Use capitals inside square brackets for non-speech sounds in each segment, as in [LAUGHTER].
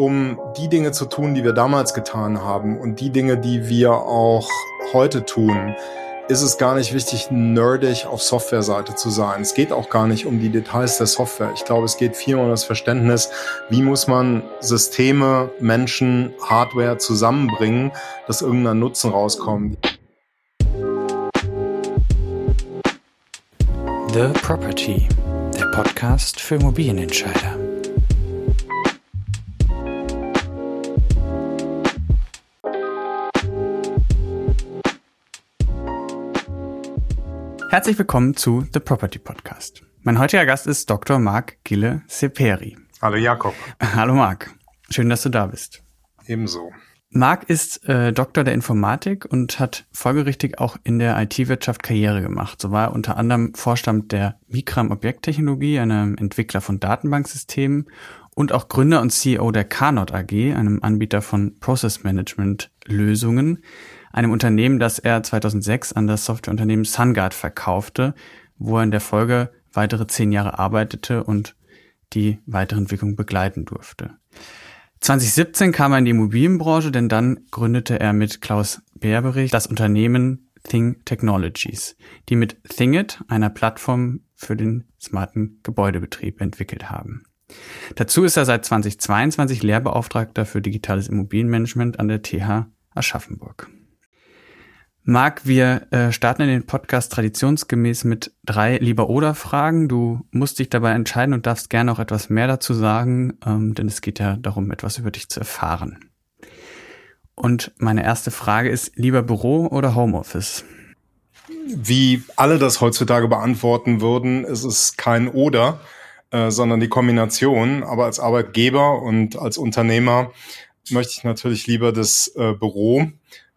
um die Dinge zu tun, die wir damals getan haben und die Dinge, die wir auch heute tun, ist es gar nicht wichtig, nerdig auf Softwareseite zu sein. Es geht auch gar nicht um die Details der Software. Ich glaube, es geht vielmehr um das Verständnis, wie muss man Systeme, Menschen, Hardware zusammenbringen, dass irgendein Nutzen rauskommt. The Property, der Podcast für Immobilienentscheider. Herzlich willkommen zu The Property Podcast. Mein heutiger Gast ist Dr. Marc Gille Seperi. Hallo Jakob. [LAUGHS] Hallo Marc. Schön, dass du da bist. Ebenso. Marc ist äh, Doktor der Informatik und hat folgerichtig auch in der IT-Wirtschaft Karriere gemacht. So war er unter anderem Vorstand der Mikram Objekttechnologie, einem Entwickler von Datenbanksystemen und auch Gründer und CEO der Carnot AG, einem Anbieter von Process Management Lösungen einem Unternehmen, das er 2006 an das Softwareunternehmen SunGuard verkaufte, wo er in der Folge weitere zehn Jahre arbeitete und die weitere Entwicklung begleiten durfte. 2017 kam er in die Immobilienbranche, denn dann gründete er mit Klaus Berberich das Unternehmen Thing Technologies, die mit Thingit, einer Plattform für den smarten Gebäudebetrieb, entwickelt haben. Dazu ist er seit 2022 Lehrbeauftragter für digitales Immobilienmanagement an der TH Aschaffenburg. Marc, wir äh, starten in den Podcast traditionsgemäß mit drei Lieber-Oder-Fragen. Du musst dich dabei entscheiden und darfst gerne auch etwas mehr dazu sagen, ähm, denn es geht ja darum, etwas über dich zu erfahren. Und meine erste Frage ist, lieber Büro oder Homeoffice? Wie alle das heutzutage beantworten würden, ist es kein Oder, äh, sondern die Kombination. Aber als Arbeitgeber und als Unternehmer möchte ich natürlich lieber das äh, Büro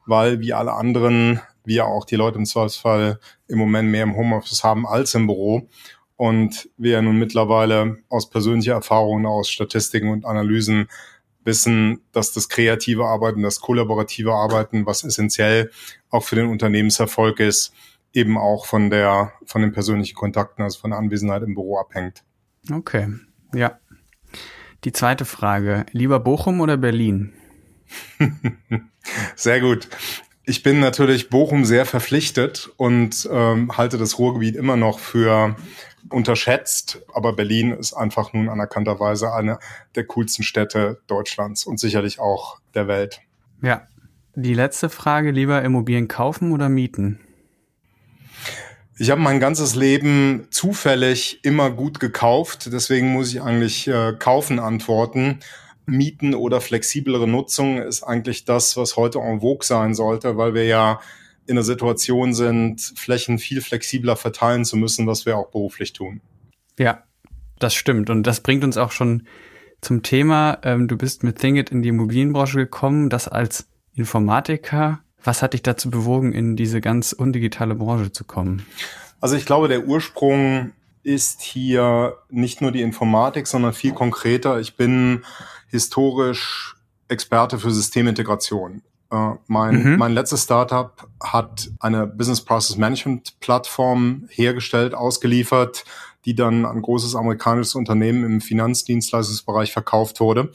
weil wie alle anderen, wir auch die Leute im Zweifelsfall im Moment mehr im Homeoffice haben als im Büro. Und wir ja nun mittlerweile aus persönlicher Erfahrung, aus Statistiken und Analysen wissen, dass das kreative Arbeiten, das kollaborative Arbeiten, was essentiell auch für den Unternehmenserfolg ist, eben auch von der, von den persönlichen Kontakten, also von der Anwesenheit im Büro abhängt. Okay, ja. Die zweite Frage, lieber Bochum oder Berlin? [LAUGHS] Sehr gut. Ich bin natürlich Bochum sehr verpflichtet und ähm, halte das Ruhrgebiet immer noch für unterschätzt, aber Berlin ist einfach nun anerkannterweise eine der coolsten Städte Deutschlands und sicherlich auch der Welt. Ja. Die letzte Frage, lieber Immobilien kaufen oder mieten? Ich habe mein ganzes Leben zufällig immer gut gekauft, deswegen muss ich eigentlich äh, kaufen antworten. Mieten oder flexiblere Nutzung ist eigentlich das, was heute en vogue sein sollte, weil wir ja in der Situation sind, Flächen viel flexibler verteilen zu müssen, was wir auch beruflich tun. Ja, das stimmt. Und das bringt uns auch schon zum Thema. Ähm, du bist mit Thingit in die Immobilienbranche gekommen, das als Informatiker. Was hat dich dazu bewogen, in diese ganz undigitale Branche zu kommen? Also ich glaube, der Ursprung ist hier nicht nur die Informatik, sondern viel konkreter. Ich bin historisch Experte für Systemintegration. Äh, mein, mhm. mein letztes Startup hat eine Business Process Management Plattform hergestellt, ausgeliefert, die dann an großes amerikanisches Unternehmen im Finanzdienstleistungsbereich verkauft wurde.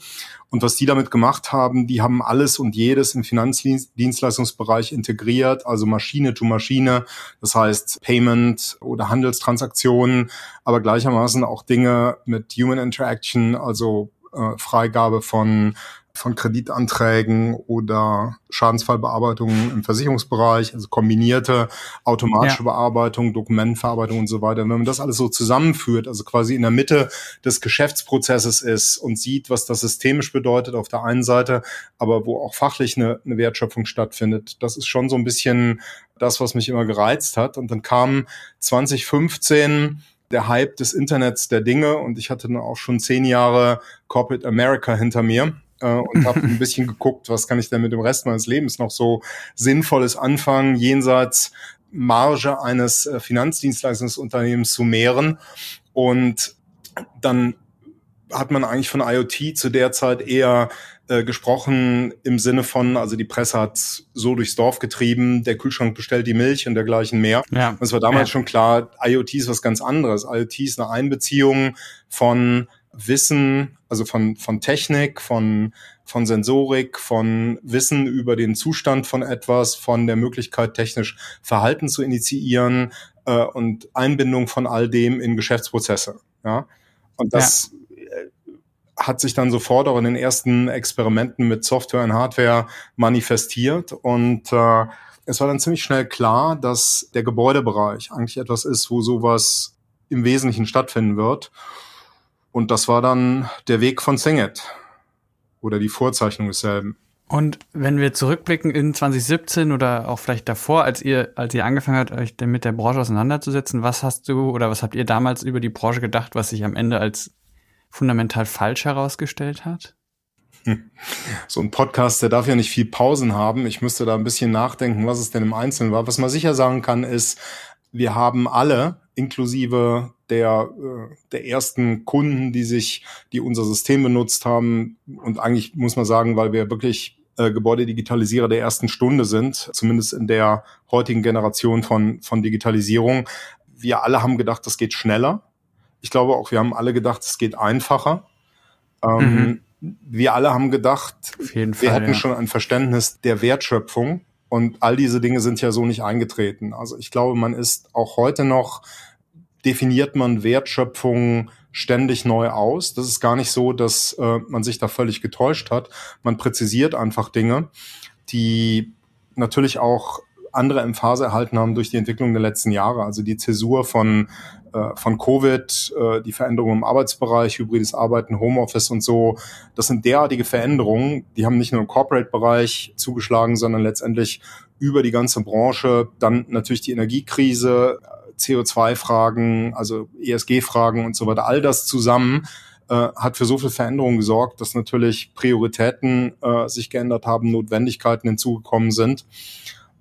Und was die damit gemacht haben, die haben alles und jedes im Finanzdienstleistungsbereich integriert, also Maschine to Maschine, das heißt Payment oder Handelstransaktionen, aber gleichermaßen auch Dinge mit Human Interaction, also äh, Freigabe von von Kreditanträgen oder Schadensfallbearbeitungen im Versicherungsbereich, also kombinierte automatische ja. Bearbeitung, Dokumentenverarbeitung und so weiter. wenn man das alles so zusammenführt, also quasi in der Mitte des Geschäftsprozesses ist und sieht, was das systemisch bedeutet auf der einen Seite, aber wo auch fachlich eine, eine Wertschöpfung stattfindet, das ist schon so ein bisschen das, was mich immer gereizt hat. Und dann kam 2015 der Hype des Internets der Dinge und ich hatte dann auch schon zehn Jahre Corporate America hinter mir äh, und habe ein [LAUGHS] bisschen geguckt, was kann ich denn mit dem Rest meines Lebens noch so sinnvolles anfangen, jenseits Marge eines äh, Finanzdienstleistungsunternehmens zu mehren. Und dann hat man eigentlich von IoT zu der Zeit eher äh, gesprochen im Sinne von, also die Presse hat so durchs Dorf getrieben, der Kühlschrank bestellt die Milch und dergleichen mehr. Ja. Und es war damals ja. schon klar, IoT ist was ganz anderes. IoT ist eine Einbeziehung von Wissen also von, von Technik, von, von Sensorik, von Wissen über den Zustand von etwas, von der Möglichkeit, technisch Verhalten zu initiieren äh, und Einbindung von all dem in Geschäftsprozesse. Ja? Und das ja. Hat sich dann sofort auch in den ersten Experimenten mit Software und Hardware manifestiert und äh, es war dann ziemlich schnell klar, dass der Gebäudebereich eigentlich etwas ist, wo sowas im Wesentlichen stattfinden wird. Und das war dann der Weg von Singit oder die Vorzeichnung desselben. Und wenn wir zurückblicken in 2017 oder auch vielleicht davor, als ihr, als ihr angefangen habt, euch mit der Branche auseinanderzusetzen, was hast du oder was habt ihr damals über die Branche gedacht, was sich am Ende als fundamental falsch herausgestellt hat? So ein Podcast, der darf ja nicht viel Pausen haben. Ich müsste da ein bisschen nachdenken, was es denn im Einzelnen war. Was man sicher sagen kann, ist, wir haben alle, inklusive der, äh, der ersten Kunden, die sich, die unser System benutzt haben. Und eigentlich muss man sagen, weil wir wirklich äh, Gebäudedigitalisierer der ersten Stunde sind, zumindest in der heutigen Generation von, von Digitalisierung. Wir alle haben gedacht, das geht schneller. Ich glaube auch, wir haben alle gedacht, es geht einfacher. Ähm, mhm. Wir alle haben gedacht, wir Fall, hätten ja. schon ein Verständnis der Wertschöpfung. Und all diese Dinge sind ja so nicht eingetreten. Also ich glaube, man ist auch heute noch definiert man Wertschöpfung ständig neu aus. Das ist gar nicht so, dass äh, man sich da völlig getäuscht hat. Man präzisiert einfach Dinge, die natürlich auch andere Emphase erhalten haben durch die Entwicklung der letzten Jahre. Also die Zäsur von, von Covid, äh, die Veränderungen im Arbeitsbereich, hybrides Arbeiten, Homeoffice und so. Das sind derartige Veränderungen, die haben nicht nur im Corporate-Bereich zugeschlagen, sondern letztendlich über die ganze Branche. Dann natürlich die Energiekrise, CO2-Fragen, also ESG-Fragen und so weiter, all das zusammen äh, hat für so viel Veränderungen gesorgt, dass natürlich Prioritäten äh, sich geändert haben, Notwendigkeiten hinzugekommen sind.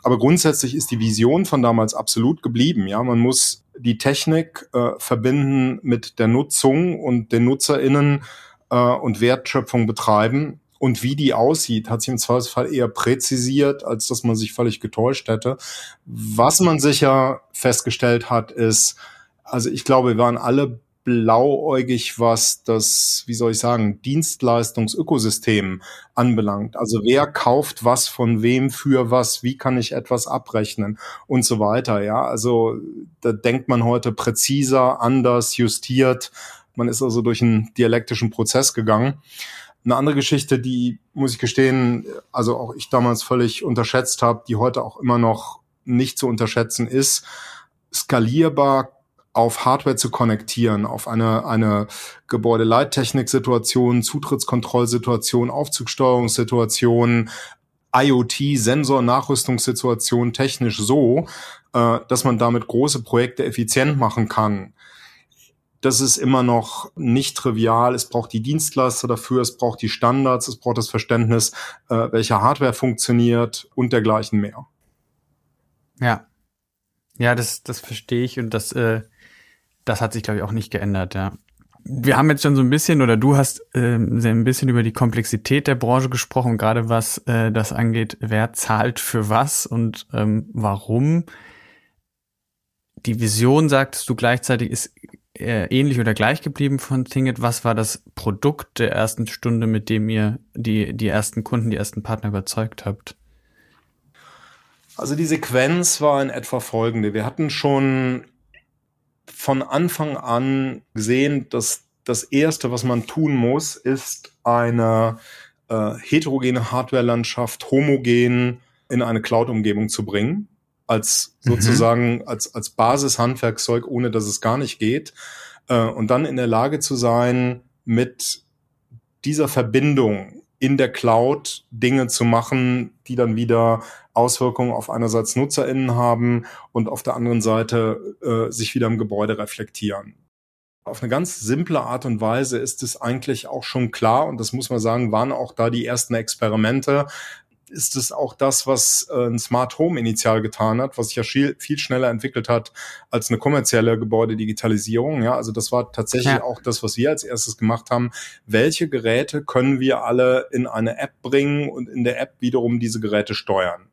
Aber grundsätzlich ist die Vision von damals absolut geblieben. Ja, man muss die Technik äh, verbinden mit der Nutzung und den NutzerInnen äh, und Wertschöpfung betreiben und wie die aussieht, hat sich im Zweifelsfall eher präzisiert, als dass man sich völlig getäuscht hätte. Was man sicher festgestellt hat, ist, also ich glaube, wir waren alle blauäugig, was das, wie soll ich sagen, Dienstleistungsökosystem anbelangt. Also wer kauft was von wem für was, wie kann ich etwas abrechnen und so weiter. Ja, also da denkt man heute präziser, anders, justiert. Man ist also durch einen dialektischen Prozess gegangen. Eine andere Geschichte, die, muss ich gestehen, also auch ich damals völlig unterschätzt habe, die heute auch immer noch nicht zu unterschätzen ist, skalierbar auf Hardware zu konnektieren, auf eine, eine Gebäudeleittechnik-Situation, Zutrittskontrollsituation, Aufzugsteuerungssituation, IoT, Sensor-Nachrüstungssituation technisch so, äh, dass man damit große Projekte effizient machen kann das ist immer noch nicht trivial. Es braucht die Dienstleister dafür, es braucht die Standards, es braucht das Verständnis, äh, welche Hardware funktioniert und dergleichen mehr. Ja. Ja, das, das verstehe ich und das, äh, das hat sich, glaube ich, auch nicht geändert, ja. Wir haben jetzt schon so ein bisschen, oder du hast äh, ein bisschen über die Komplexität der Branche gesprochen, gerade was äh, das angeht, wer zahlt für was und ähm, warum. Die Vision, sagtest du gleichzeitig, ist äh, ähnlich oder gleich geblieben von Thinget? Was war das Produkt der ersten Stunde, mit dem ihr die, die ersten Kunden, die ersten Partner überzeugt habt? Also die Sequenz war in etwa folgende. Wir hatten schon von Anfang an gesehen, dass das Erste, was man tun muss, ist eine äh, heterogene Hardware-Landschaft homogen in eine Cloud-Umgebung zu bringen als mhm. sozusagen mhm. als als Basishandwerkzeug, ohne dass es gar nicht geht, äh, und dann in der Lage zu sein, mit dieser Verbindung in der Cloud Dinge zu machen, die dann wieder Auswirkungen auf einerseits NutzerInnen haben und auf der anderen Seite äh, sich wieder im Gebäude reflektieren. Auf eine ganz simple Art und Weise ist es eigentlich auch schon klar, und das muss man sagen, waren auch da die ersten Experimente, ist es auch das, was äh, ein Smart Home initial getan hat, was sich ja viel, viel schneller entwickelt hat als eine kommerzielle Gebäudedigitalisierung. Ja, also das war tatsächlich ja. auch das, was wir als erstes gemacht haben. Welche Geräte können wir alle in eine App bringen und in der App wiederum diese Geräte steuern?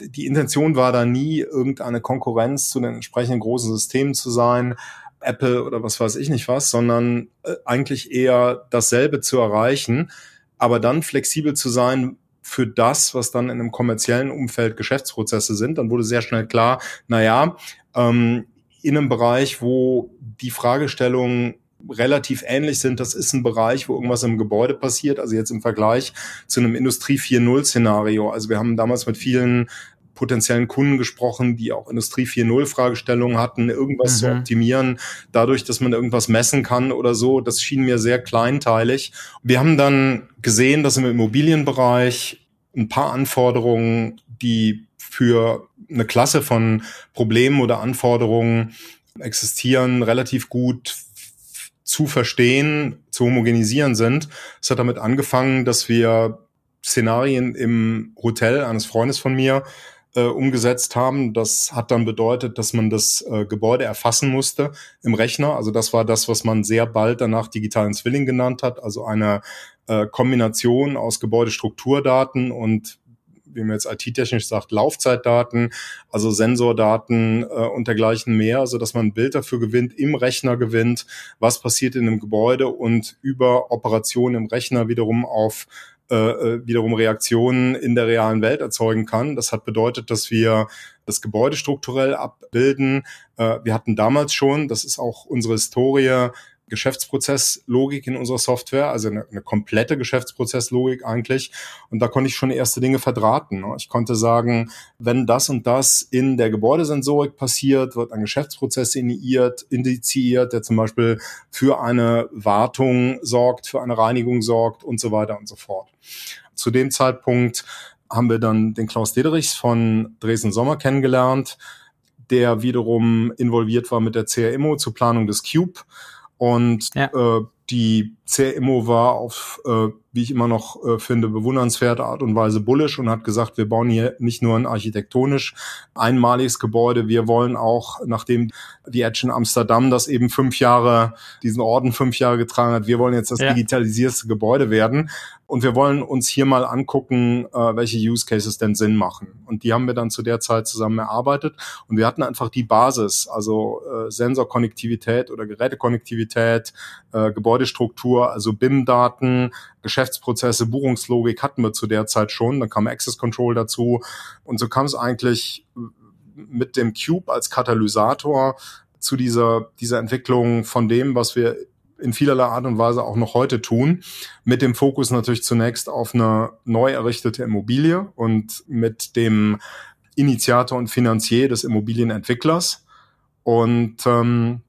Die Intention war da nie, irgendeine Konkurrenz zu den entsprechenden großen Systemen zu sein. Apple oder was weiß ich nicht was, sondern äh, eigentlich eher dasselbe zu erreichen, aber dann flexibel zu sein für das, was dann in einem kommerziellen Umfeld Geschäftsprozesse sind. Dann wurde sehr schnell klar, na ja, ähm, in einem Bereich, wo die Fragestellungen relativ ähnlich sind. Das ist ein Bereich, wo irgendwas im Gebäude passiert. Also jetzt im Vergleich zu einem Industrie 4.0 Szenario. Also wir haben damals mit vielen potenziellen Kunden gesprochen, die auch Industrie 4.0 Fragestellungen hatten, irgendwas mhm. zu optimieren, dadurch, dass man irgendwas messen kann oder so. Das schien mir sehr kleinteilig. Wir haben dann gesehen, dass im Immobilienbereich ein paar Anforderungen, die für eine Klasse von Problemen oder Anforderungen existieren, relativ gut zu verstehen, zu homogenisieren sind. Es hat damit angefangen, dass wir Szenarien im Hotel eines Freundes von mir äh, umgesetzt haben. Das hat dann bedeutet, dass man das äh, Gebäude erfassen musste im Rechner. Also das war das, was man sehr bald danach digitalen Zwilling genannt hat. Also eine äh, Kombination aus Gebäudestrukturdaten und wie man jetzt IT-technisch sagt, Laufzeitdaten, also Sensordaten äh, und dergleichen mehr, so dass man ein Bild dafür gewinnt, im Rechner gewinnt, was passiert in einem Gebäude und über Operationen im Rechner wiederum auf äh, äh, wiederum Reaktionen in der realen Welt erzeugen kann. Das hat bedeutet, dass wir das Gebäude strukturell abbilden. Äh, wir hatten damals schon, das ist auch unsere Historie, Geschäftsprozesslogik in unserer Software, also eine, eine, komplette Geschäftsprozesslogik eigentlich. Und da konnte ich schon erste Dinge verdrahten. Ne? Ich konnte sagen, wenn das und das in der Gebäudesensorik passiert, wird ein Geschäftsprozess initiiert, indiziert, der zum Beispiel für eine Wartung sorgt, für eine Reinigung sorgt und so weiter und so fort. Zu dem Zeitpunkt haben wir dann den Klaus Dederichs von Dresden Sommer kennengelernt, der wiederum involviert war mit der CRMO zur Planung des Cube und ja. äh, die CMO war auf, äh, wie ich immer noch äh, finde, bewundernswerte Art und Weise bullish und hat gesagt, wir bauen hier nicht nur ein architektonisch einmaliges Gebäude, wir wollen auch, nachdem die Edge in Amsterdam das eben fünf Jahre, diesen Orden fünf Jahre getragen hat, wir wollen jetzt das ja. digitalisierste Gebäude werden. Und wir wollen uns hier mal angucken, äh, welche Use Cases denn Sinn machen. Und die haben wir dann zu der Zeit zusammen erarbeitet. Und wir hatten einfach die Basis, also äh, Sensorkonnektivität oder Gerätekonnektivität, äh, Gebäudestruktur, also BIM-Daten, Geschäftsprozesse, Buchungslogik hatten wir zu der Zeit schon. Dann kam Access Control dazu. Und so kam es eigentlich mit dem Cube als Katalysator zu dieser, dieser Entwicklung von dem, was wir in vielerlei Art und Weise auch noch heute tun. Mit dem Fokus natürlich zunächst auf eine neu errichtete Immobilie und mit dem Initiator und Finanzier des Immobilienentwicklers. Und ähm,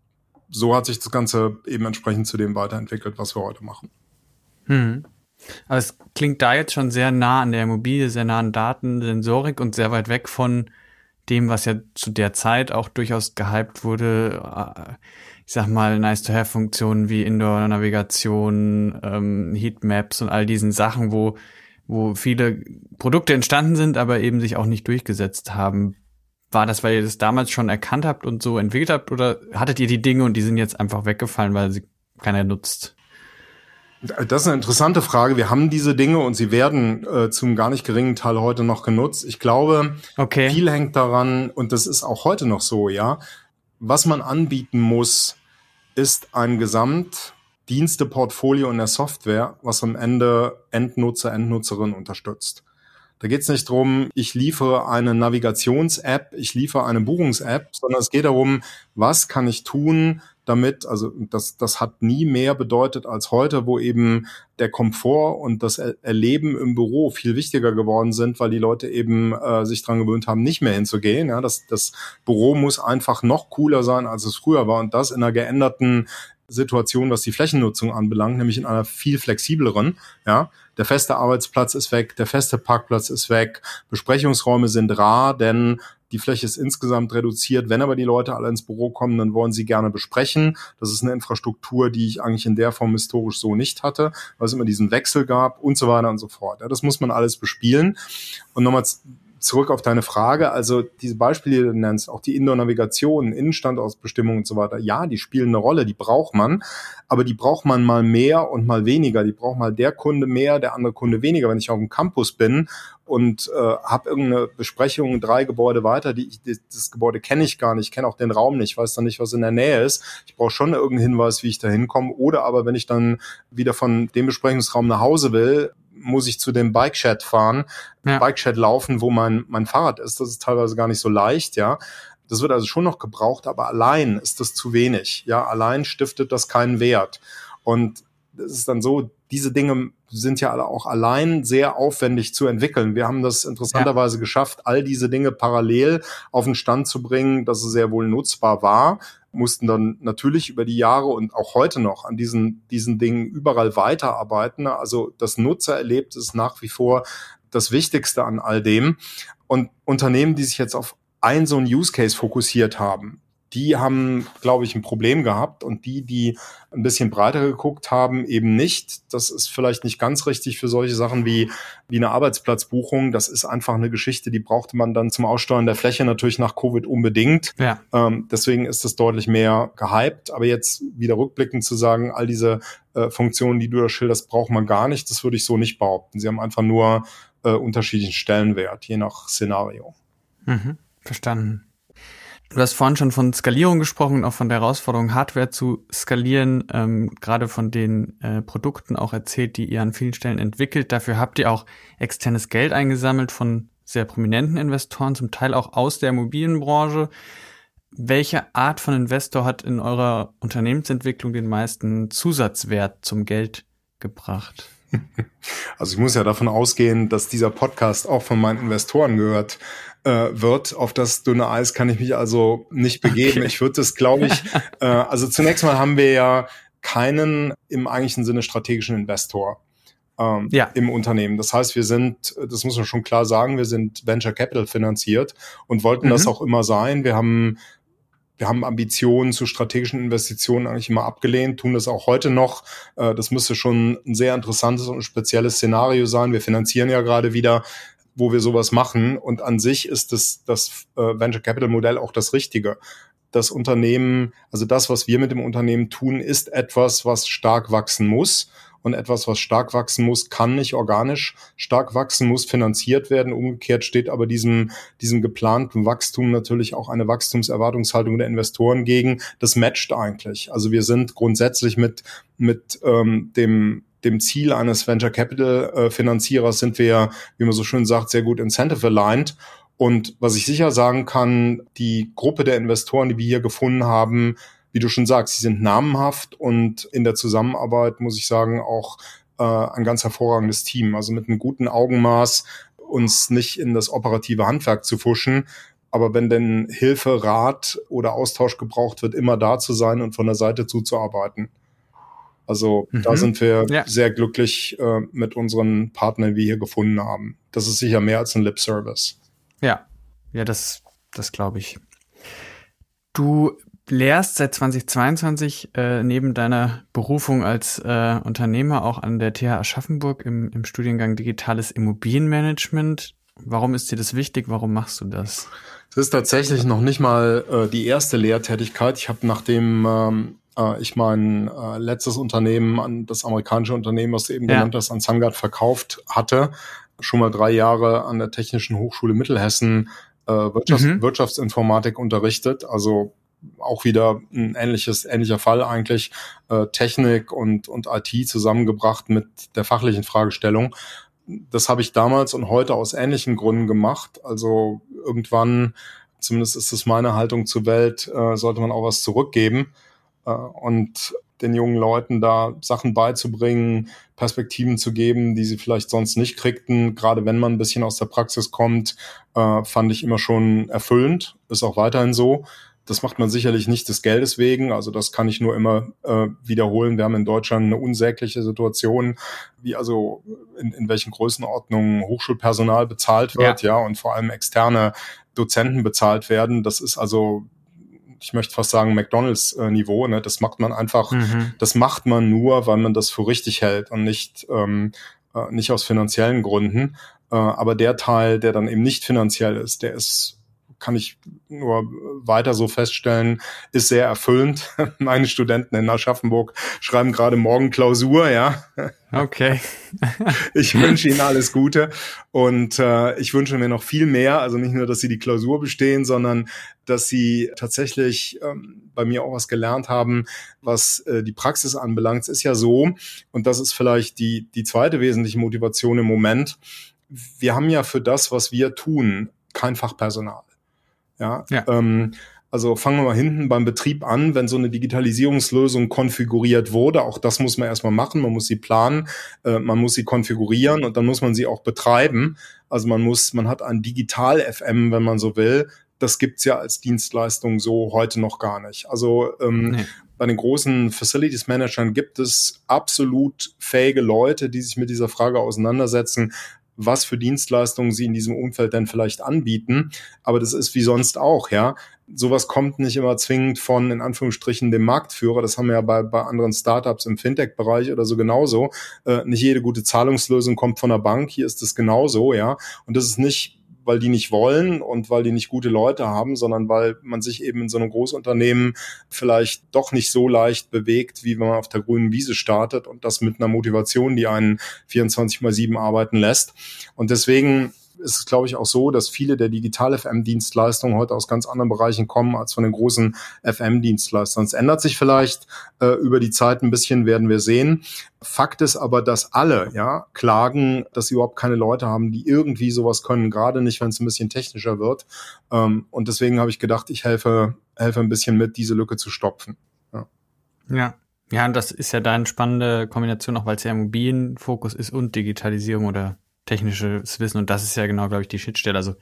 so hat sich das Ganze eben entsprechend zu dem weiterentwickelt, was wir heute machen. Hm. Aber es klingt da jetzt schon sehr nah an der Immobilie, sehr nah an Daten, Sensorik und sehr weit weg von dem, was ja zu der Zeit auch durchaus gehypt wurde. Ich sag mal, Nice-to-Have-Funktionen wie Indoor-Navigation, ähm, Heatmaps und all diesen Sachen, wo, wo viele Produkte entstanden sind, aber eben sich auch nicht durchgesetzt haben. War das, weil ihr das damals schon erkannt habt und so entwickelt habt, oder hattet ihr die Dinge und die sind jetzt einfach weggefallen, weil sie keiner nutzt? Das ist eine interessante Frage. Wir haben diese Dinge und sie werden äh, zum gar nicht geringen Teil heute noch genutzt. Ich glaube, okay. viel hängt daran, und das ist auch heute noch so, ja, was man anbieten muss, ist ein Gesamtdiensteportfolio in der Software, was am Ende Endnutzer, Endnutzerin unterstützt. Da geht es nicht drum, ich liefere eine Navigations-App, ich liefere eine Buchungs-App, sondern es geht darum, was kann ich tun, damit, also das, das hat nie mehr bedeutet als heute, wo eben der Komfort und das Erleben im Büro viel wichtiger geworden sind, weil die Leute eben äh, sich dran gewöhnt haben, nicht mehr hinzugehen. Ja, das, das Büro muss einfach noch cooler sein, als es früher war und das in einer geänderten Situation, was die Flächennutzung anbelangt, nämlich in einer viel flexibleren. Ja, der feste Arbeitsplatz ist weg, der feste Parkplatz ist weg, Besprechungsräume sind rar, denn die Fläche ist insgesamt reduziert. Wenn aber die Leute alle ins Büro kommen, dann wollen sie gerne besprechen. Das ist eine Infrastruktur, die ich eigentlich in der Form historisch so nicht hatte, weil es immer diesen Wechsel gab und so weiter und so fort. Ja, das muss man alles bespielen. Und nochmal zurück auf deine Frage, also diese Beispiele, die du nennst, auch die Indoor-Navigation, Innenstandausbestimmung und so weiter, ja, die spielen eine Rolle, die braucht man, aber die braucht man mal mehr und mal weniger. Die braucht mal der Kunde mehr, der andere Kunde weniger. Wenn ich auf dem Campus bin und äh, habe irgendeine Besprechung drei Gebäude weiter, die ich, das Gebäude kenne ich gar nicht, kenne auch den Raum nicht, weiß dann nicht, was in der Nähe ist. Ich brauche schon irgendeinen Hinweis, wie ich da hinkomme. Oder aber wenn ich dann wieder von dem Besprechungsraum nach Hause will, muss ich zu dem Bike-Chat fahren, ja. Bike-Chat laufen, wo mein, mein Fahrrad ist. Das ist teilweise gar nicht so leicht, ja. Das wird also schon noch gebraucht, aber allein ist das zu wenig. Ja, allein stiftet das keinen Wert. Und es ist dann so, diese Dinge sind ja alle auch allein sehr aufwendig zu entwickeln. Wir haben das interessanterweise ja. geschafft, all diese Dinge parallel auf den Stand zu bringen, dass es sehr wohl nutzbar war mussten dann natürlich über die Jahre und auch heute noch an diesen, diesen Dingen überall weiterarbeiten. Also das Nutzererlebnis ist nach wie vor das Wichtigste an all dem. Und Unternehmen, die sich jetzt auf ein so ein Use Case fokussiert haben, die haben, glaube ich, ein Problem gehabt und die, die ein bisschen breiter geguckt haben, eben nicht. Das ist vielleicht nicht ganz richtig für solche Sachen wie, wie eine Arbeitsplatzbuchung. Das ist einfach eine Geschichte, die brauchte man dann zum Aussteuern der Fläche natürlich nach Covid unbedingt. Ja. Ähm, deswegen ist das deutlich mehr gehypt. Aber jetzt wieder rückblickend zu sagen, all diese äh, Funktionen, die du da schilderst, braucht man gar nicht. Das würde ich so nicht behaupten. Sie haben einfach nur äh, unterschiedlichen Stellenwert, je nach Szenario. Mhm, verstanden. Du hast vorhin schon von Skalierung gesprochen, auch von der Herausforderung, Hardware zu skalieren, ähm, gerade von den äh, Produkten auch erzählt, die ihr an vielen Stellen entwickelt. Dafür habt ihr auch externes Geld eingesammelt von sehr prominenten Investoren, zum Teil auch aus der Immobilienbranche. Welche Art von Investor hat in eurer Unternehmensentwicklung den meisten Zusatzwert zum Geld gebracht? [LAUGHS] Also ich muss ja davon ausgehen, dass dieser Podcast auch von meinen Investoren gehört äh, wird. Auf das dünne Eis kann ich mich also nicht begeben. Okay. Ich würde das, glaube ich, [LAUGHS] äh, also zunächst mal haben wir ja keinen im eigentlichen Sinne strategischen Investor. Ähm, ja. im Unternehmen. Das heißt, wir sind, das muss man schon klar sagen, wir sind Venture Capital finanziert und wollten mhm. das auch immer sein. Wir haben wir haben Ambitionen zu strategischen Investitionen eigentlich immer abgelehnt, tun das auch heute noch. Äh, das müsste schon ein sehr interessantes und spezielles Szenario sein. Wir finanzieren ja gerade wieder wo wir sowas machen. Und an sich ist das, das äh, Venture Capital Modell auch das Richtige. Das Unternehmen, also das, was wir mit dem Unternehmen tun, ist etwas, was stark wachsen muss. Und etwas, was stark wachsen muss, kann nicht organisch stark wachsen, muss finanziert werden. Umgekehrt steht aber diesem, diesem geplanten Wachstum natürlich auch eine Wachstumserwartungshaltung der Investoren gegen. Das matcht eigentlich. Also wir sind grundsätzlich mit, mit ähm, dem dem Ziel eines Venture Capital äh, Finanzierers sind wir, wie man so schön sagt, sehr gut incentive aligned. Und was ich sicher sagen kann, die Gruppe der Investoren, die wir hier gefunden haben, wie du schon sagst, sie sind namenhaft und in der Zusammenarbeit muss ich sagen auch äh, ein ganz hervorragendes Team. Also mit einem guten Augenmaß uns nicht in das operative Handwerk zu fuschen, aber wenn denn Hilfe, Rat oder Austausch gebraucht wird, immer da zu sein und von der Seite zuzuarbeiten. Also mhm. da sind wir ja. sehr glücklich äh, mit unseren Partnern, die wir hier gefunden haben. Das ist sicher mehr als ein Lip Service. Ja, ja, das, das glaube ich. Du lehrst seit 2022 äh, neben deiner Berufung als äh, Unternehmer auch an der TH Aschaffenburg im, im Studiengang Digitales Immobilienmanagement. Warum ist dir das wichtig? Warum machst du das? Das ist tatsächlich noch nicht mal äh, die erste Lehrtätigkeit. Ich habe nachdem ähm, äh, ich mein äh, letztes Unternehmen an das amerikanische Unternehmen, was du eben ja. genannt hast, an Sangard verkauft hatte, schon mal drei Jahre an der Technischen Hochschule Mittelhessen äh, Wirtschafts mhm. Wirtschaftsinformatik unterrichtet. Also auch wieder ein ähnliches, ähnlicher Fall eigentlich, äh, Technik und, und IT zusammengebracht mit der fachlichen Fragestellung. Das habe ich damals und heute aus ähnlichen Gründen gemacht. Also irgendwann, zumindest ist es meine Haltung zur Welt, äh, sollte man auch was zurückgeben äh, und den jungen Leuten da Sachen beizubringen, Perspektiven zu geben, die sie vielleicht sonst nicht kriegten. Gerade wenn man ein bisschen aus der Praxis kommt, äh, fand ich immer schon erfüllend. Ist auch weiterhin so. Das macht man sicherlich nicht des Geldes wegen. Also das kann ich nur immer äh, wiederholen. Wir haben in Deutschland eine unsägliche Situation, wie also in, in welchen Größenordnungen Hochschulpersonal bezahlt wird, ja. ja, und vor allem externe Dozenten bezahlt werden. Das ist also ich möchte fast sagen, McDonalds-Niveau. Ne? Das macht man einfach, mhm. das macht man nur, weil man das für richtig hält und nicht, ähm, äh, nicht aus finanziellen Gründen. Äh, Äh, aber der Teil, der dann eben nicht finanziell ist, der ist kann ich nur weiter so feststellen, ist sehr erfüllend. [LAUGHS] Meine Studenten in Aschaffenburg schreiben gerade morgen Klausur, ja. Okay. [LAUGHS] ich wünsche Ihnen alles Gute und äh, ich wünsche mir noch viel mehr. Also nicht nur, dass Sie die Klausur bestehen, sondern dass Sie tatsächlich ähm, bei mir auch was gelernt haben, was äh, die Praxis anbelangt. Es ist ja so, und das ist vielleicht die, die zweite wesentliche Motivation im Moment. Wir haben ja für das, was wir tun, kein Fachpersonal. Ja, ja. Ähm, also fangen wir mal hinten beim Betrieb an, wenn so eine Digitalisierungslösung konfiguriert wurde. Auch das muss man erstmal machen. Man muss sie planen, äh, man muss sie konfigurieren und dann muss man sie auch betreiben. Also man muss, man hat ein Digital-FM, wenn man so will. Das gibt's ja als Dienstleistung so heute noch gar nicht. Also ähm, nee. bei den großen Facilities Managern gibt es absolut fähige Leute, die sich mit dieser Frage auseinandersetzen was für Dienstleistungen sie in diesem Umfeld denn vielleicht anbieten. Aber das ist wie sonst auch, ja. Sowas kommt nicht immer zwingend von, in Anführungsstrichen, dem Marktführer. Das haben wir ja bei, bei anderen Startups im Fintech-Bereich oder so genauso. Äh, nicht jede gute Zahlungslösung kommt von der Bank. Hier ist es genauso, ja. Und das ist nicht weil die nicht wollen und weil die nicht gute Leute haben, sondern weil man sich eben in so einem Großunternehmen vielleicht doch nicht so leicht bewegt, wie wenn man auf der grünen Wiese startet und das mit einer Motivation, die einen 24 mal 7 arbeiten lässt. Und deswegen ist es, glaube ich, auch so, dass viele der Digital-FM-Dienstleistungen heute aus ganz anderen Bereichen kommen als von den großen FM-Dienstleistern. Es ändert sich vielleicht äh, über die Zeit ein bisschen, werden wir sehen. Fakt ist aber, dass alle ja klagen, dass sie überhaupt keine Leute haben, die irgendwie sowas können, gerade nicht, wenn es ein bisschen technischer wird. Ähm, und deswegen habe ich gedacht, ich helfe, helfe ein bisschen mit, diese Lücke zu stopfen. Ja. ja. Ja, und das ist ja da eine spannende Kombination, auch weil es ja Immobilienfokus ist und Digitalisierung oder technisches Wissen und das ist ja genau, glaube ich, die Schnittstelle. Also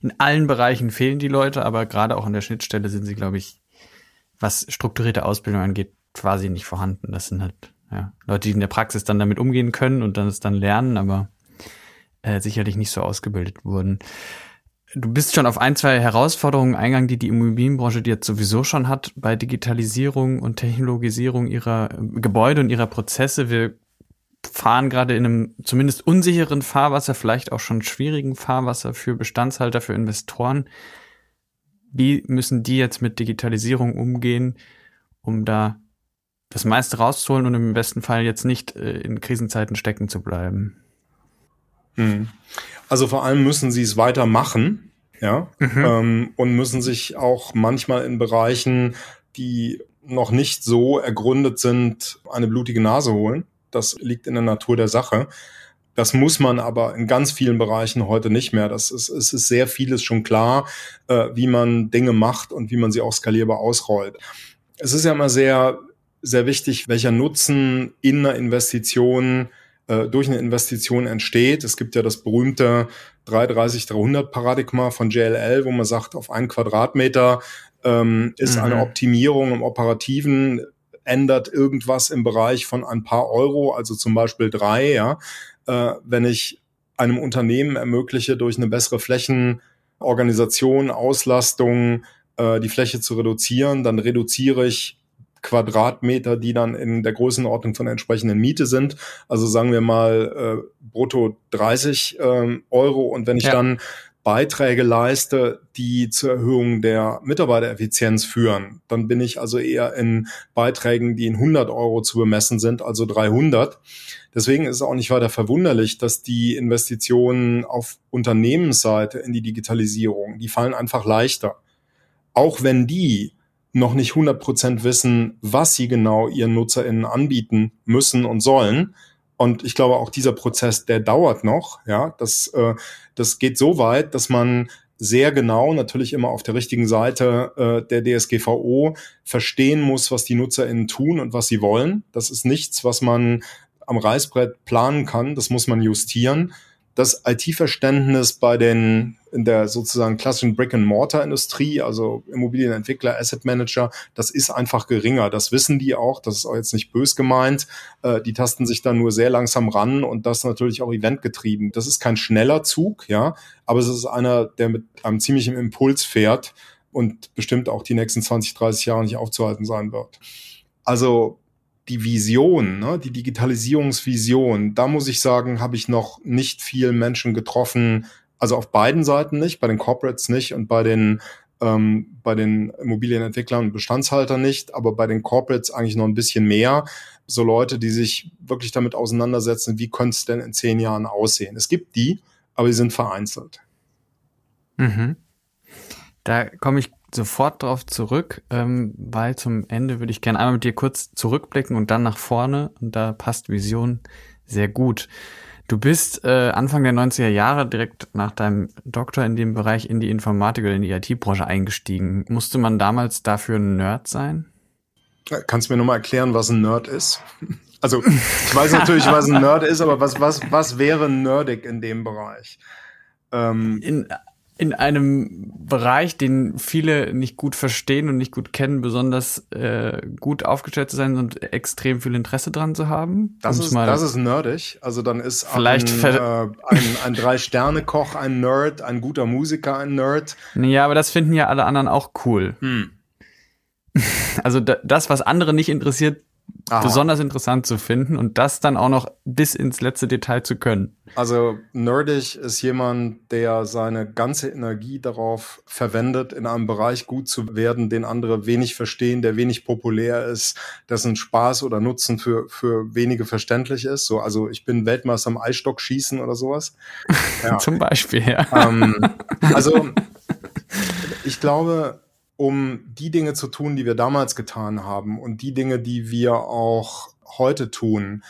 in allen Bereichen fehlen die Leute, aber gerade auch an der Schnittstelle sind sie, glaube ich, was strukturierte Ausbildung angeht, quasi nicht vorhanden. Das sind halt ja, Leute, die in der Praxis dann damit umgehen können und dann es dann lernen, aber äh, sicherlich nicht so ausgebildet wurden. Du bist schon auf ein, zwei Herausforderungen eingegangen, die die Immobilienbranche jetzt sowieso schon hat bei Digitalisierung und Technologisierung ihrer Gebäude und ihrer Prozesse. Wir fahren gerade in einem zumindest unsicheren Fahrwasser, vielleicht auch schon schwierigen Fahrwasser für Bestandshalter, für Investoren. Wie müssen die jetzt mit Digitalisierung umgehen, um da das meiste rauszuholen und im besten Fall jetzt nicht äh, in Krisenzeiten stecken zu bleiben? Hm. Also vor allem müssen sie es weitermachen, ja, mhm. ähm, und müssen sich auch manchmal in Bereichen, die noch nicht so ergründet sind, eine blutige Nase holen. Das liegt in der Natur der Sache. Das muss man aber in ganz vielen Bereichen heute nicht mehr. Das ist, es ist sehr vieles schon klar, äh, wie man Dinge macht und wie man sie auch skalierbar ausrollt. Es ist ja immer sehr, sehr wichtig, welcher Nutzen in einer Investition äh, durch eine Investition entsteht. Es gibt ja das berühmte 330-300 Paradigma von JLL, wo man sagt, auf einen Quadratmeter ähm, ist mhm. eine Optimierung im Operativen ändert irgendwas im Bereich von ein paar Euro, also zum Beispiel drei, ja, äh, wenn ich einem Unternehmen ermögliche, durch eine bessere Flächenorganisation, Auslastung, äh, die Fläche zu reduzieren, dann reduziere ich Quadratmeter, die dann in der Größenordnung von der entsprechenden Miete sind. Also sagen wir mal äh, brutto 30 ähm, Euro. Und wenn ich ja. dann Beiträge leiste, die zur Erhöhung der Mitarbeitereffizienz führen, dann bin ich also eher in Beiträgen, die in 100 Euro zu bemessen sind, also 300. Deswegen ist es auch nicht weiter verwunderlich, dass die Investitionen auf Unternehmensseite in die Digitalisierung, die fallen einfach leichter. Auch wenn die noch nicht 100 Prozent wissen, was sie genau ihren NutzerInnen anbieten müssen und sollen, und ich glaube, auch dieser Prozess, der dauert noch. Ja, das, äh, das geht so weit, dass man sehr genau, natürlich immer auf der richtigen Seite äh, der DSGVO, verstehen muss, was die NutzerInnen tun und was sie wollen. Das ist nichts, was man am Reißbrett planen kann. Das muss man justieren das IT-Verständnis bei den in der sozusagen klassischen Brick-and-Mortar-Industrie, also Immobilienentwickler, Asset Manager, das ist einfach geringer. Das wissen die auch. Das ist auch jetzt nicht bös gemeint. Äh, die tasten sich dann nur sehr langsam ran und das natürlich auch eventgetrieben. Das ist kein schneller Zug, ja, aber es ist einer, der mit einem ziemlichen Impuls fährt und bestimmt auch die nächsten 20, 30 Jahre nicht aufzuhalten sein wird. Also die Vision, ne, die Digitalisierungsvision, da muss ich sagen, habe ich noch nicht viel Menschen getroffen, also auf beiden Seiten nicht, bei den Corporates nicht und bei den ähm, bei den Immobilienentwicklern und Bestandshaltern nicht, aber bei den Corporates eigentlich noch ein bisschen mehr. So Leute, die sich wirklich damit auseinandersetzen, wie könnte es denn in zehn Jahren aussehen. Es gibt die, aber die sind vereinzelt. Mhm. Da komme ich sofort drauf zurück, ähm, weil zum Ende würde ich gerne einmal mit dir kurz zurückblicken und dann nach vorne. Und da passt Vision sehr gut. Du bist äh, Anfang der 90er Jahre direkt nach deinem Doktor in dem Bereich in die Informatik oder in die IT-Branche eingestiegen. Musste man damals dafür ein Nerd sein? Kannst du mir nochmal erklären, was ein Nerd ist? [LAUGHS] Also ich weiß natürlich, was ein Nerd ist, aber was, was, was wäre nerdig in dem Bereich? Ähm, in in einem Bereich, den viele nicht gut verstehen und nicht gut kennen, besonders äh, gut aufgestellt zu sein und extrem viel Interesse dran zu haben. Das, ist, das ist nerdig. Also dann ist vielleicht ein, äh, ein, ein Drei-Sterne-Koch ein Nerd, ein guter Musiker ein Nerd. Ja, aber das finden ja alle anderen auch cool. Hm. Also das, was andere nicht interessiert, Aha. besonders interessant zu finden und das dann auch noch bis ins letzte Detail zu können. Also nerdig ist jemand, der seine ganze Energie darauf verwendet, in einem Bereich gut zu werden, den andere wenig verstehen, der wenig populär ist, dessen Spaß oder Nutzen für, für wenige verständlich ist. So, also ich bin Weltmeister am Eisstock schießen oder sowas. [LAUGHS] Ja. Zum Beispiel, ja. Ähm, also ich glaube, um die Dinge zu tun, die wir damals getan haben und die Dinge, die wir auch heute tun,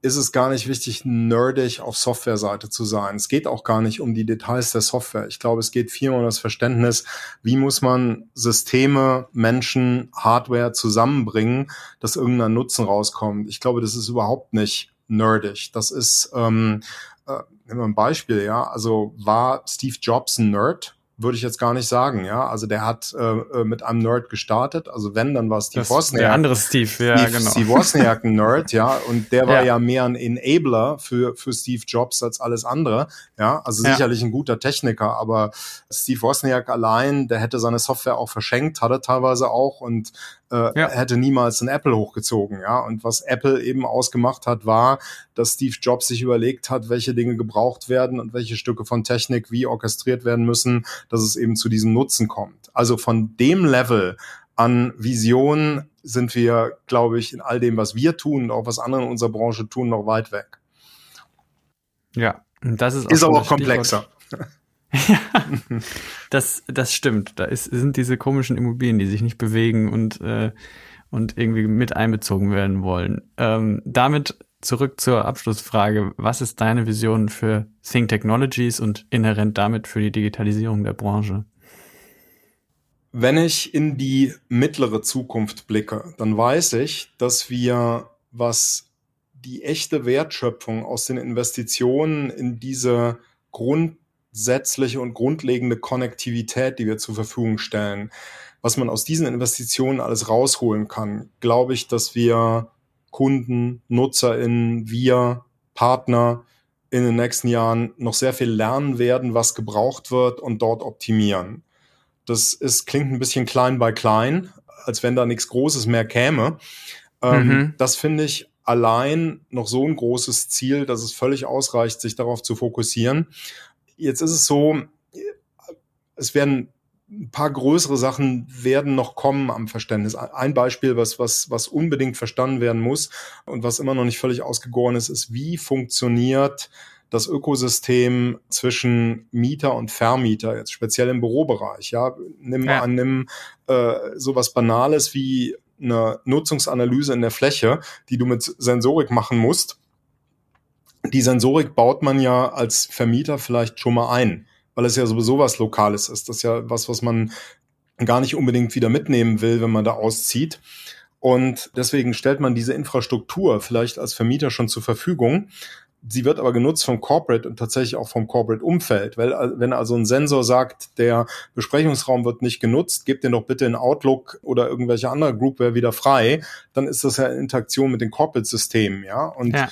ist es gar nicht wichtig, nerdig auf Softwareseite zu sein. Es geht auch gar nicht um die Details der Software. Ich glaube, es geht vielmehr um das Verständnis, wie muss man Systeme, Menschen, Hardware zusammenbringen, dass irgendein Nutzen rauskommt. Ich glaube, das ist überhaupt nicht nerdig. Das ist, ähm, äh, nehmen wir ein Beispiel, ja. Also war Steve Jobs ein Nerd? Würde ich jetzt gar nicht sagen, ja. Also der hat äh, äh mit einem Nerd gestartet. Also wenn, dann war Steve Wozniak. Der andere Steve, ja, Steve, genau. Steve Wozniak ein Nerd, ja. Und der war ja. ja mehr ein Enabler für, für Steve Jobs als alles andere. Ja, also ja. sicherlich ein guter Techniker, aber Steve Wozniak allein, der hätte seine Software auch verschenkt, hat er teilweise auch und äh, ja. hätte niemals ein Apple hochgezogen, ja. Und was Apple eben ausgemacht hat, war, dass Steve Jobs sich überlegt hat, welche Dinge gebraucht werden und welche Stücke von Technik wie orchestriert werden müssen, dass es eben zu diesem Nutzen kommt. Also von dem Level an Vision sind wir, glaube ich, in all dem, was wir tun und auch was andere in unserer Branche tun, noch weit weg. Ja, das ist, auch ist aber auch komplexer. Ja, [LAUGHS] das, das stimmt. Da ist, sind diese komischen Immobilien, die sich nicht bewegen und, äh, und irgendwie mit einbezogen werden wollen. Ähm, damit zurück zur Abschlussfrage. Was ist deine Vision für Think Technologies und inhärent damit für die Digitalisierung der Branche? Wenn ich in die mittlere Zukunft blicke, dann weiß ich, dass wir, was die echte Wertschöpfung aus den Investitionen in diese grundsätzliche und grundlegende Konnektivität, die wir zur Verfügung stellen, was man aus diesen Investitionen alles rausholen kann, glaube ich, dass wir Kunden, NutzerInnen, wir, Partner in den nächsten Jahren noch sehr viel lernen werden, was gebraucht wird und dort optimieren. Das ist, klingt ein bisschen klein bei klein, als wenn da nichts Großes mehr käme. Ähm, mhm. Das finde ich allein noch so ein großes Ziel, dass es völlig ausreicht, sich darauf zu fokussieren. Jetzt ist es so, es werden ein paar größere Sachen werden noch kommen am Verständnis. Ein Beispiel, was, was, was unbedingt verstanden werden muss und was immer noch nicht völlig ausgegoren ist, ist, wie funktioniert das Ökosystem zwischen Mieter und Vermieter, jetzt speziell im Bürobereich. Ja, nimm ja. an, nimm äh, sowas Banales wie eine Nutzungsanalyse in der Fläche, die du mit Sensorik machen musst. Die Sensorik baut man ja als Vermieter vielleicht schon mal ein weil es ja sowieso was Lokales ist. Das ist ja was, was man gar nicht unbedingt wieder mitnehmen will, wenn man da auszieht. Und deswegen stellt man diese Infrastruktur vielleicht als Vermieter schon zur Verfügung. Sie wird aber genutzt vom Corporate und tatsächlich auch vom Corporate-Umfeld. Weil wenn also ein Sensor sagt, der Besprechungsraum wird nicht genutzt, gebt den doch bitte in Outlook oder irgendwelche andere Groupware wieder frei, dann ist das ja in Interaktion mit den Corporate-Systemen, ja. Und ja.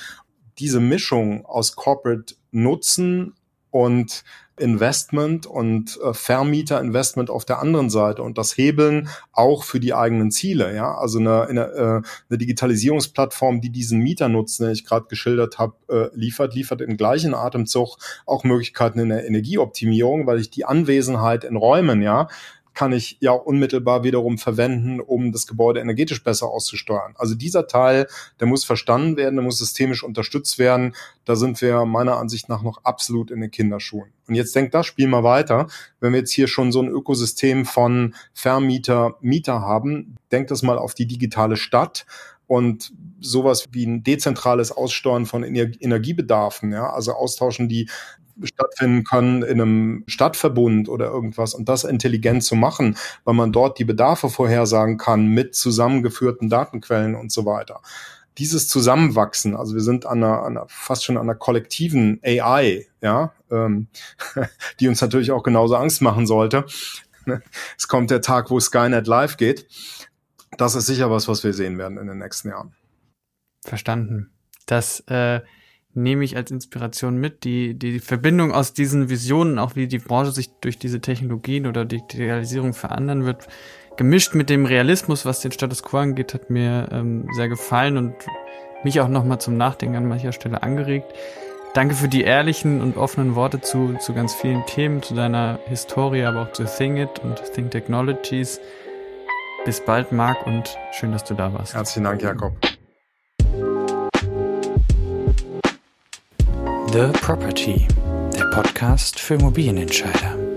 Diese Mischung aus Corporate Nutzen und Investment und äh, Vermieterinvestment auf der anderen Seite und das Hebeln auch für die eigenen Ziele. Ja, also eine, eine, äh, eine Digitalisierungsplattform, die diesen Mieter nutzen, den ich gerade geschildert habe, äh, liefert, liefert im gleichen Atemzug auch Möglichkeiten in der Energieoptimierung, weil ich die Anwesenheit in Räumen, ja, kann ich ja unmittelbar wiederum verwenden, um das Gebäude energetisch besser auszusteuern. Also dieser Teil, der muss verstanden werden, der muss systemisch unterstützt werden. Da sind wir meiner Ansicht nach noch absolut in den Kinderschuhen. Und jetzt denkt das Spiel mal weiter. Wenn wir jetzt hier schon so ein Ökosystem von Vermieter, Mieter haben, denkt das mal auf die digitale Stadt und sowas wie ein dezentrales Aussteuern von Energiebedarfen, ja, also austauschen die stattfinden können in einem Stadtverbund oder irgendwas und das intelligent zu machen, weil man dort die Bedarfe vorhersagen kann mit zusammengeführten Datenquellen und so weiter. Dieses Zusammenwachsen, also wir sind an einer, an einer fast schon an einer kollektiven AI, ja, ähm, [LAUGHS] die uns natürlich auch genauso Angst machen sollte. [LAUGHS] Es kommt der Tag, wo Skynet live geht. Das ist sicher was, was wir sehen werden in den nächsten Jahren. Verstanden. Das äh, nehme ich als Inspiration mit, die, die Verbindung aus diesen Visionen, auch wie die Branche sich durch diese Technologien oder Digitalisierung verändern wird, gemischt mit dem Realismus, was den Status Quo angeht, hat mir ähm, sehr gefallen und mich auch nochmal zum Nachdenken an mancher Stelle angeregt. Danke für die ehrlichen und offenen Worte zu, zu ganz vielen Themen, zu deiner Historie, aber auch zu Thingit und Think Technologies. Bis bald, Marc, und schön, dass du da warst. Herzlichen Dank, Jakob. The Property, der Podcast für Immobilienentscheider.